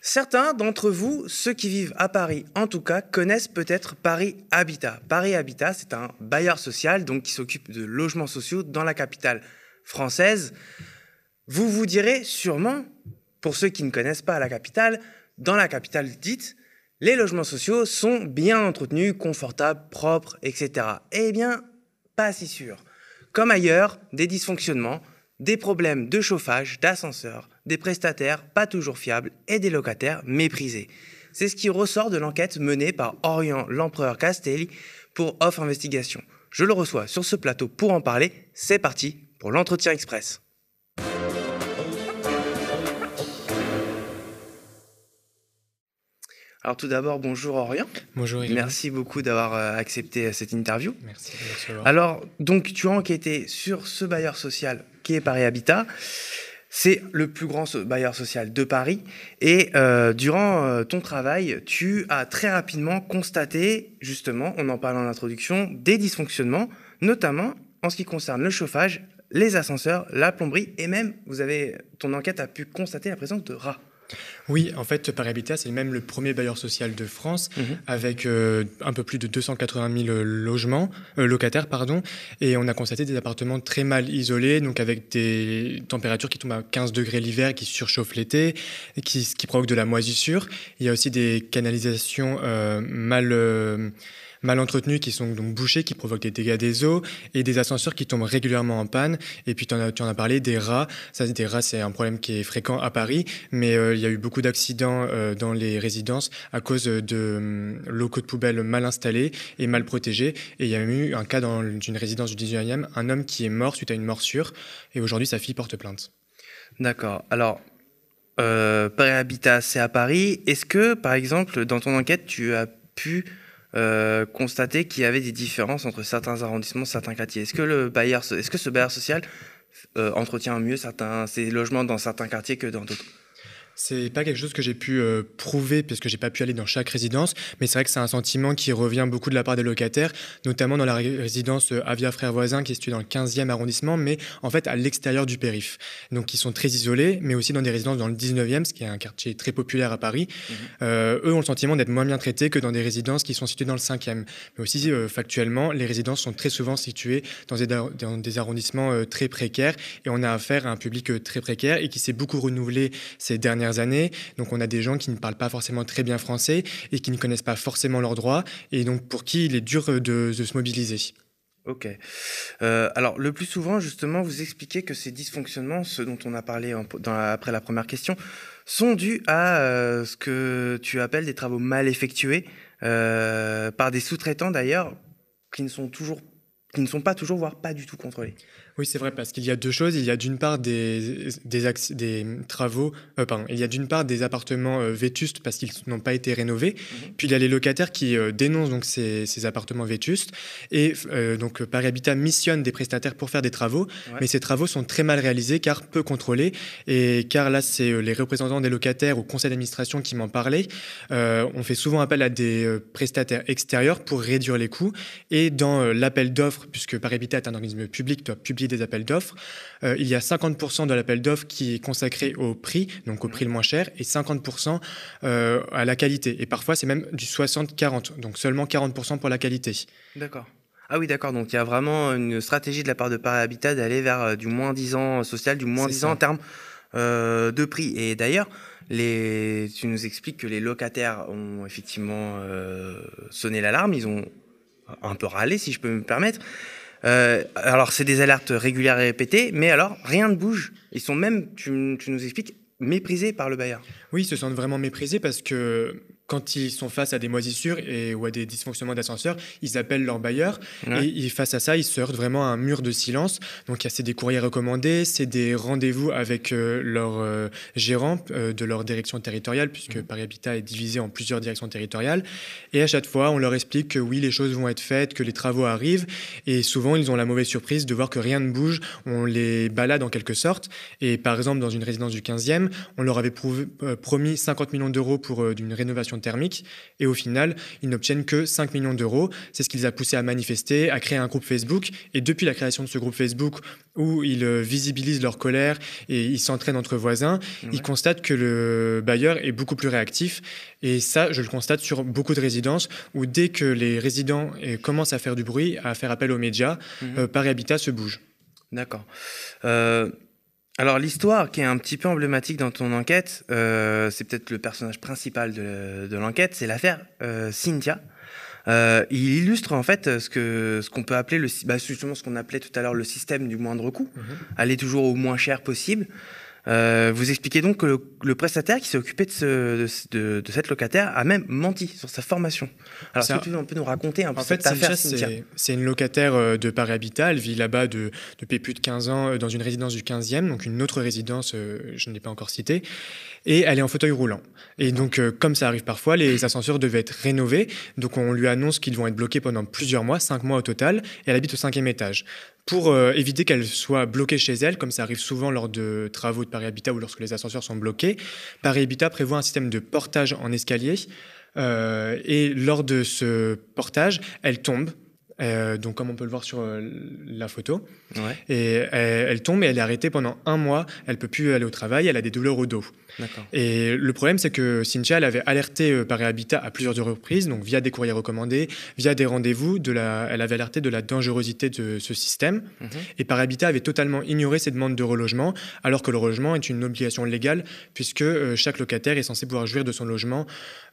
Certains d'entre vous, ceux qui vivent à Paris en tout cas, connaissent peut-être Paris Habitat. Paris Habitat, c'est un bailleur social donc qui s'occupe de logements sociaux dans la capitale française. Vous vous direz sûrement, pour ceux qui ne connaissent pas la capitale, dans la capitale dite, les logements sociaux sont bien entretenus, confortables, propres, etc. Eh bien, pas si sûr. Comme ailleurs, des dysfonctionnements, des problèmes de chauffage, d'ascenseur, des prestataires pas toujours fiables et des locataires méprisés. C'est ce qui ressort de l'enquête menée par Orient l'Empereur Castelli pour Off Investigation. Je le reçois sur ce plateau pour en parler. C'est parti pour l'entretien express. Alors tout d'abord, bonjour Orient. Bonjour Merci beaucoup d'avoir euh, accepté euh, cette interview. Merci. Alors, donc tu as enquêté sur ce bailleur social qui est Paris Habitat. C'est le plus grand bailleur social de Paris. Et euh, durant ton travail, tu as très rapidement constaté, justement, on en parle en introduction, des dysfonctionnements, notamment en ce qui concerne le chauffage, les ascenseurs, la plomberie, et même, vous avez, ton enquête a pu constater la présence de rats. Oui, en fait, Paris Habitat, c'est même le premier bailleur social de France, mhm. avec euh, un peu plus de 280 000 logements, euh, locataires, pardon, et on a constaté des appartements très mal isolés, donc avec des températures qui tombent à 15 degrés l'hiver, qui surchauffent l'été, qui, qui provoquent de la moisissure. Il y a aussi des canalisations euh, mal mal entretenus qui sont donc bouchés, qui provoquent des dégâts des eaux, et des ascenseurs qui tombent régulièrement en panne. Et puis tu en as, parlé, des rats. Ça, des rats, c'est un problème qui est fréquent à Paris, mais euh, il y a eu beaucoup d'accidents euh, dans les résidences à cause de hum, locaux de poubelle mal installés et mal protégés. Et il y a eu un cas dans une résidence du 19e, un homme qui est mort suite à une morsure, et aujourd'hui sa fille porte plainte. D'accord. Alors, euh, Paris Habitat, c'est à Paris. Est-ce que, par exemple, dans ton enquête, tu as pu euh, constater qu'il y avait des différences entre certains arrondissements, certains quartiers. Est-ce que le bailleur, est-ce que ce bailleur social euh, entretient mieux certains ses logements dans certains quartiers que dans d'autres? C'est pas quelque chose que j'ai pu euh, prouver parce que j'ai pas pu aller dans chaque résidence, mais c'est vrai que c'est un sentiment qui revient beaucoup de la part des locataires, notamment dans la résidence euh, Avia Frères Voisins qui est située dans le 15e arrondissement, mais en fait à l'extérieur du périph. Donc ils sont très isolés, mais aussi dans des résidences dans le 19e, ce qui est un quartier très populaire à Paris. Mhm. Euh, eux ont le sentiment d'être moins bien traités que dans des résidences qui sont situées dans le 5e. Mais aussi factuellement, les résidences sont très souvent situées dans des, dans des arrondissements très précaires et on a affaire à un public très précaire et qui s'est beaucoup renouvelé ces dernières années. Donc on a des gens qui ne parlent pas forcément très bien français et qui ne connaissent pas forcément leurs droits et donc pour qui il est dur de, se mobiliser. Ok. Euh, alors le plus souvent, justement, vous expliquez que ces dysfonctionnements, ce dont on a parlé après la première question, sont dus à euh, ce que tu appelles des travaux mal effectués euh, par des sous-traitants d'ailleurs, qui ne sont toujours qui ne sont pas toujours, voire pas du tout contrôlés. Oui, c'est vrai, parce qu'il y a deux choses. Il y a d'une part des, des, des travaux, euh, pardon, il y a d'une part des appartements euh, vétustes parce qu'ils n'ont pas été rénovés. Mhm. Puis il y a les locataires qui euh, dénoncent donc ces, ces, appartements vétustes. Et donc Paris Habitat missionne des prestataires pour faire des travaux, mais ces travaux sont très mal réalisés car peu contrôlés. Et car là, c'est les représentants des locataires ou conseil d'administration qui m'en parlaient. on fait souvent appel à des prestataires extérieurs pour réduire les coûts. Et dans l'appel d'offres, puisque Paris Habitat est un organisme public, doit publier des appels d'offres. Euh, il y a 50% de l'appel d'offres qui est consacré au prix, donc au prix le moins cher, et 50% euh, à la qualité. Et parfois, c'est même du 60-40, donc seulement 40% pour la qualité. D'accord. Ah oui, d'accord. Donc il y a vraiment une stratégie de la part de Paris Habitat d'aller vers euh, du moins 10 ans social, du moins 10 ans en termes de prix. Et d'ailleurs, les... tu nous expliques que les locataires ont effectivement sonné l'alarme, ils ont un peu râlé, si je peux me permettre. Euh, alors, c'est des alertes régulières et répétées, mais alors, rien ne bouge. Ils sont même, tu, tu nous expliques, méprisés par le bailleur. Oui, ils se sentent vraiment méprisés parce que quand ils sont face à des moisissures et, ou à des dysfonctionnements d'ascenseur, ils appellent leur bailleur et, face à ça, ils se heurtent vraiment à un mur de silence. Donc, c'est des courriers recommandés, c'est des rendez-vous avec euh, leur euh, gérant euh, de leur direction territoriale, puisque mmh. Paris Habitat est divisé en plusieurs directions territoriales. Et à chaque fois, on leur explique que oui, les choses vont être faites, que les travaux arrivent. Et souvent, ils ont la mauvaise surprise de voir que rien ne bouge. On les balade en quelque sorte. Et par exemple, dans une résidence du 15e, on leur avait promis 50 millions d'euros pour une rénovation thermique. Et au final, ils n'obtiennent que 5 millions d'euros. C'est ce qui les a poussés à manifester, à créer un groupe Facebook. Et depuis la création de ce groupe Facebook, où ils euh, visibilisent leur colère et ils s'entraînent entre voisins, ils constatent que le bailleur est beaucoup plus réactif. Et ça, je le constate sur beaucoup de résidences, où dès que les résidents euh, commencent à faire du bruit, à faire appel aux médias, mmh. Paris Habitat se bouge. D'accord. Euh, alors l'histoire qui est un petit peu emblématique dans ton enquête, euh, c'est peut-être le personnage principal de, l'enquête, c'est l'affaire euh, Cynthia. il illustre en fait ce que ce qu'on peut appeler le bah, justement ce qu'on appelait tout à l'heure le système du moindre coût, mhm. aller toujours au moins cher possible. Euh, vous expliquez donc que le, prestataire qui s'est occupé de, de, cette locataire a même menti sur sa formation. Alors, est-ce que tu peux nous raconter un peu en cette fait, affaire, C'est une locataire euh, de Paris Habitat. Elle vit là-bas de, depuis plus de 15 ans euh, dans une résidence du 15e, donc une autre résidence, je ne l'ai pas encore citée. Et elle est en fauteuil roulant. Et donc, comme ça arrive parfois, les ascenseurs devaient être rénovés. Donc, on lui annonce qu'ils vont être bloqués pendant plusieurs mois, cinq mois au total. Et elle habite au cinquième étage pour euh, éviter qu'elle soit bloquée chez elle, comme ça arrive souvent lors de travaux de Paris Habitat ou lorsque les ascenseurs sont bloqués. Paris Habitat prévoit un système de portage en escalier. Euh, et lors de ce portage, elle tombe. Euh, donc, comme on peut le voir sur la photo. Et elle, elle, tombe et elle est arrêtée pendant un mois. Elle peut plus aller au travail. Elle a des douleurs au dos. Et le problème, c'est que Cynthia, elle avait alerté euh, Paris Habitat à plusieurs reprises, donc via des courriers recommandés, via des rendez-vous, de la, elle avait alerté de la dangerosité de ce système. Mhm. Et Paris Habitat avait totalement ignoré ses demandes de relogement, alors que le relogement est une obligation légale, puisque euh, chaque locataire est censé pouvoir jouir de son logement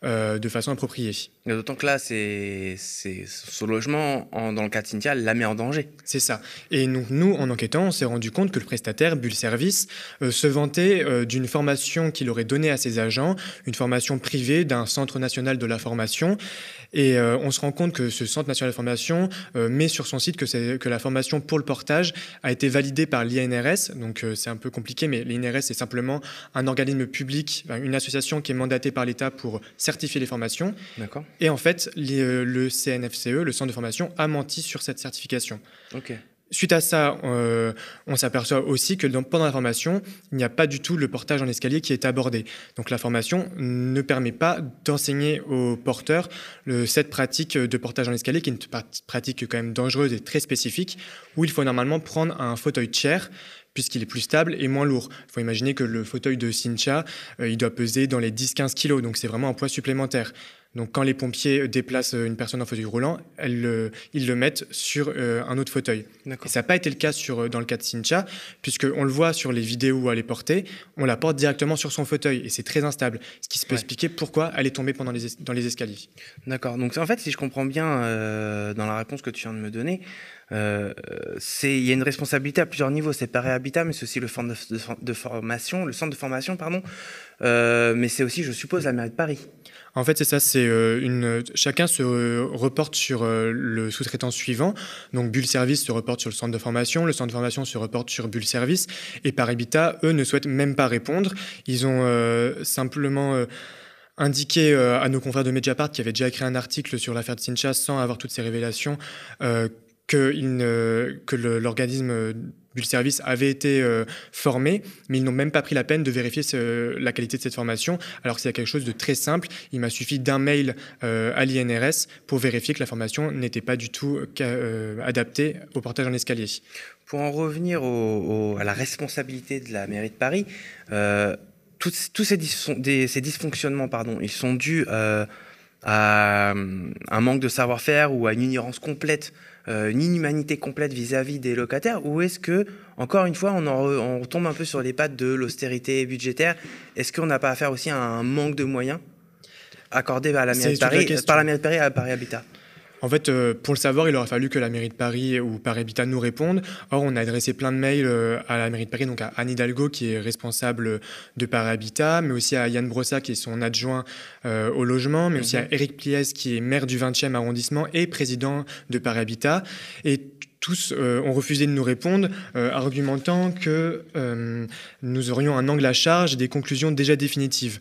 euh, de façon appropriée. D'autant que là, c'est son logement, dans le cas de Cynthia, la met en danger. C'est ça. Et donc, nous, en enquêtant, on s'est rendu compte que le prestataire, Bull Service, se vantait d'une formation qu'il aurait donné à ses agents, une formation privée d'un centre national de la formation. Et euh, on se rend compte que ce centre national de formation euh, met sur son site que, que la formation pour le portage a été validée par l'INRS. Donc euh, c'est un peu compliqué, mais l'INRS est simplement un organisme public, une association qui est mandatée par l'État pour certifier les formations. D'accord. Et en fait, le CNFCE, le centre de formation, a menti sur cette certification. Ok. Suite à ça, euh, on s'aperçoit aussi que pendant la formation, il n'y a pas du tout le portage en escalier qui est abordé. Donc la formation ne permet pas d'enseigner aux porteurs cette pratique de portage en escalier, qui est une pratique quand même dangereuse et très spécifique, où il faut normalement prendre un fauteuil chair puisqu'il est plus stable et moins lourd. Il faut imaginer que le fauteuil de Cincha, euh, il doit peser dans les 10-15 kilos, donc c'est vraiment un poids supplémentaire. Donc quand les pompiers déplacent une personne en fauteuil roulant, elles ils le mettent sur euh, un autre fauteuil. Et ça n'a pas été le cas sur, euh, dans le cas de Cincha, puisqu'on le voit sur les vidéos où elle est portée, on la porte directement sur son fauteuil et c'est très instable. Ce qui peut expliquer pourquoi elle est tombée pendant les dans les escaliers. D'accord. Donc en fait, si je comprends bien euh, dans la réponse que tu viens de me donner, c'est il y a une responsabilité à plusieurs niveaux. C'est Paris Habitat, mais c'est aussi le centre de, formation, le centre de formation, pardon. mais c'est aussi, je suppose, la mairie de Paris. En fait, c'est ça. C'est euh, une. Chacun se reporte sur euh, le sous-traitant suivant. Donc, Bull Service se reporte sur le centre de formation. Le centre de formation se reporte sur Bull Service. Et par Habitat, eux, ne souhaitent même pas répondre. Ils ont euh, simplement indiqué à nos confrères de Mediapart qui avaient déjà écrit un article sur l'affaire de Sincha sans avoir toutes ces révélations que, l'organisme Bull Service avait été euh, formé, mais ils n'ont même pas pris la peine de vérifier la qualité de cette formation, alors que c'est quelque chose de très simple. Il m'a suffi d'un mail euh, à l'INRS pour vérifier que la formation n'était pas du tout euh, adaptée au portage en escalier. Pour en revenir à la responsabilité de la mairie de Paris, tous, ces, dysfonctionnements, pardon, ils sont dus à un manque de savoir-faire ou à une ignorance complète euh, une inhumanité complète vis-à-vis des locataires ou est-ce que, encore une fois, on, on retombe un peu sur les pattes de l'austérité budgétaire? Est-ce qu'on n'a pas affaire aussi à un manque de moyens accordés par la mairie de Paris, par la mairie de Paris à Paris Habitat? En fait, euh, pour le savoir, il aurait fallu que la mairie de Paris ou Paris Habitat nous répondent. Or, on a adressé plein de mails euh, à la mairie de Paris, donc à Anne Hidalgo, qui est responsable de Paris Habitat, mais aussi à Yann Brossa, qui est son adjoint euh, au logement, mais aussi à Eric mhm. Pliez, qui est maire du 20e arrondissement et président de Paris Habitat. Et tous ont refusé de nous répondre, argumentant que nous aurions un angle à charge et des conclusions déjà définitives.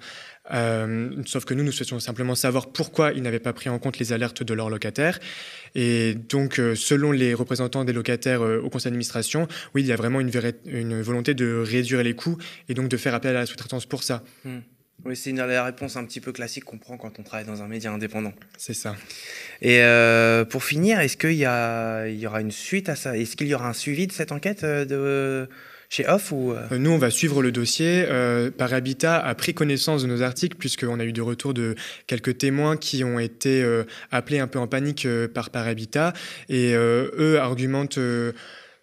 Euh, sauf que nous, nous souhaitions simplement savoir pourquoi ils n'avaient pas pris en compte les alertes de leurs locataires. Et donc, euh, selon les représentants des locataires euh, au conseil d'administration, oui, il y a vraiment une, une, volonté de réduire les coûts et donc de faire appel à la sous-traitance pour ça. Hmm. Oui, c'est une la réponse un petit peu classique qu'on prend quand on travaille dans un média indépendant. C'est ça. Et euh, pour finir, est-ce qu'il y, y aura une suite à ça? Est-ce qu'il y aura un suivi de cette enquête de, chez Off ou euh? Nous, on va suivre le dossier. Euh, Par Habitat a pris connaissance de nos articles puisqu'on a eu des retours de quelques témoins qui ont été appelés un peu en panique par Par Habitat et eux argumentent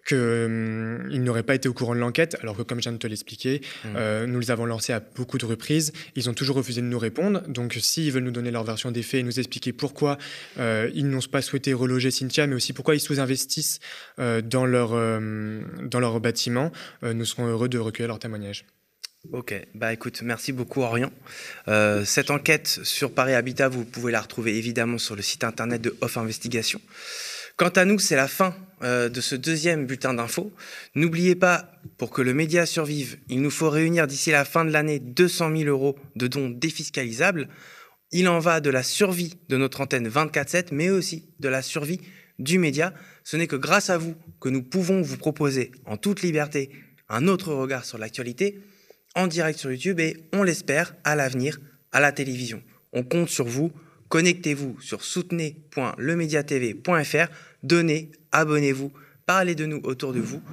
qu'ils hum, n'auraient pas été au courant de l'enquête, alors que comme je viens de te l'expliquer, mmh. euh, nous les avons lancés à beaucoup de reprises. Ils ont toujours refusé de nous répondre. Donc s'ils veulent nous donner leur version des faits et nous expliquer pourquoi euh, ils n'ont pas souhaité reloger Cynthia, mais aussi pourquoi ils sous-investissent euh, dans, leur, dans leur bâtiment, nous serons heureux de recueillir leur témoignage. Ok, bah écoute, merci beaucoup Orient. cette enquête sur Paris Habitat, vous pouvez la retrouver évidemment sur le site internet de Off Investigation. Quant à nous, c'est la fin euh, de ce deuxième bulletin d'infos. N'oubliez pas, pour que le média survive, il nous faut réunir d'ici la fin de l'année 200 000 euros de dons défiscalisables. Il en va de la survie de notre antenne 24-7, mais aussi de la survie du média. Ce n'est que grâce à vous que nous pouvons vous proposer en toute liberté un autre regard sur l'actualité en direct sur YouTube et on l'espère à l'avenir à la télévision. On compte sur vous Connectez-vous sur soutenez.lemediatv.fr, donnez, abonnez-vous, parlez de nous autour de vous.